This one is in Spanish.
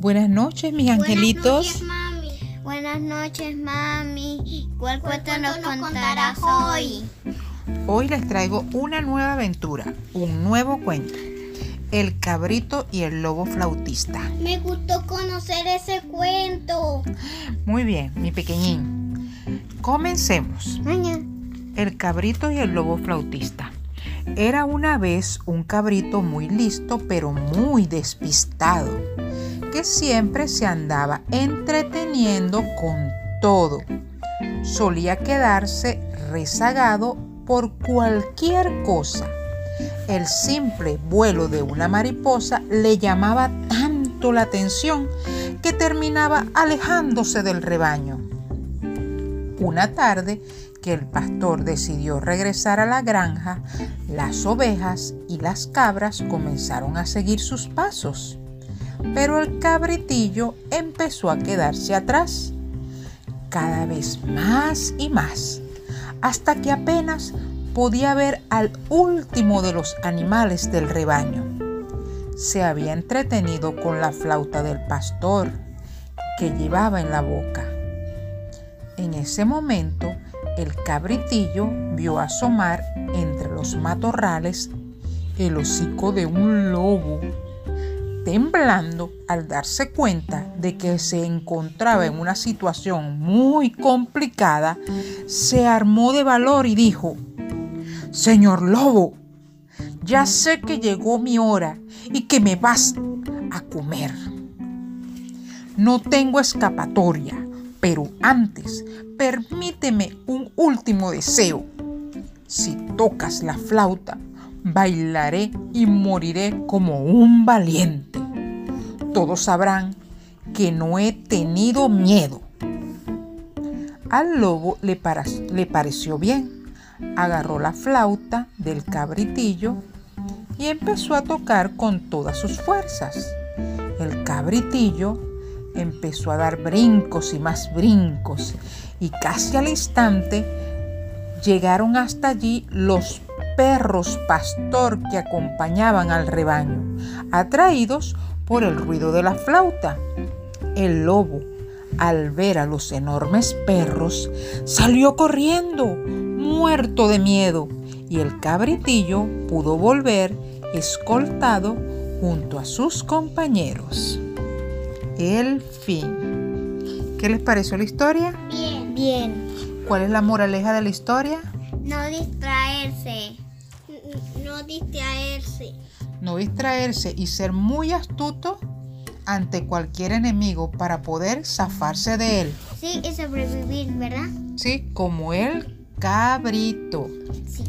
Buenas noches, mis angelitos. Buenas noches, mami. Buenas noches, mami. ¿Cuál ¿Cuál cuento nos contarás hoy? Hoy les traigo una nueva aventura, un nuevo cuento. El cabrito y el lobo flautista. Me gustó conocer ese cuento. Muy bien, mi pequeñín. Comencemos. El cabrito y el lobo flautista. Era una vez un cabrito muy listo, pero muy despistado, que siempre se andaba entreteniendo con todo. Solía quedarse rezagado por cualquier cosa. El simple vuelo de una mariposa le llamaba tanto la atención que terminaba alejándose del rebaño. Una tarde que el pastor decidió regresar a la granja, las ovejas y las cabras comenzaron a seguir sus pasos. Pero el cabritillo empezó a quedarse atrás, cada vez más y más, hasta que apenas podía ver al último de los animales del rebaño. Se había entretenido con la flauta del pastor que llevaba en la boca. En ese momento, el cabritillo vio asomar entre los matorrales el hocico de un lobo. Temblando al darse cuenta de que se encontraba en una situación muy complicada, se armó de valor y dijo, Señor lobo, ya sé que llegó mi hora y que me vas a comer. No tengo escapatoria, pero antes permíteme un último deseo. Si tocas la flauta, bailaré y moriré como un valiente. Todos sabrán que no he tenido miedo. Al lobo le, le pareció bien. Agarró la flauta del cabritillo y empezó a tocar con todas sus fuerzas. El cabritillo empezó a dar brincos y más brincos y casi al instante llegaron hasta allí los perros pastor que acompañaban al rebaño, atraídos por el ruido de la flauta. El lobo, al ver a los enormes perros, salió corriendo, muerto de miedo, y el cabritillo pudo volver escoltado junto a sus compañeros. El fin. ¿Qué les pareció la historia? Bien. Bien. ¿Cuál es la moraleja de la historia? No distraerse. No distraerse. No distraerse y ser muy astuto ante cualquier enemigo para poder zafarse de él. Sí, y sobrevivir, ¿verdad? Sí, como el cabrito. Sí.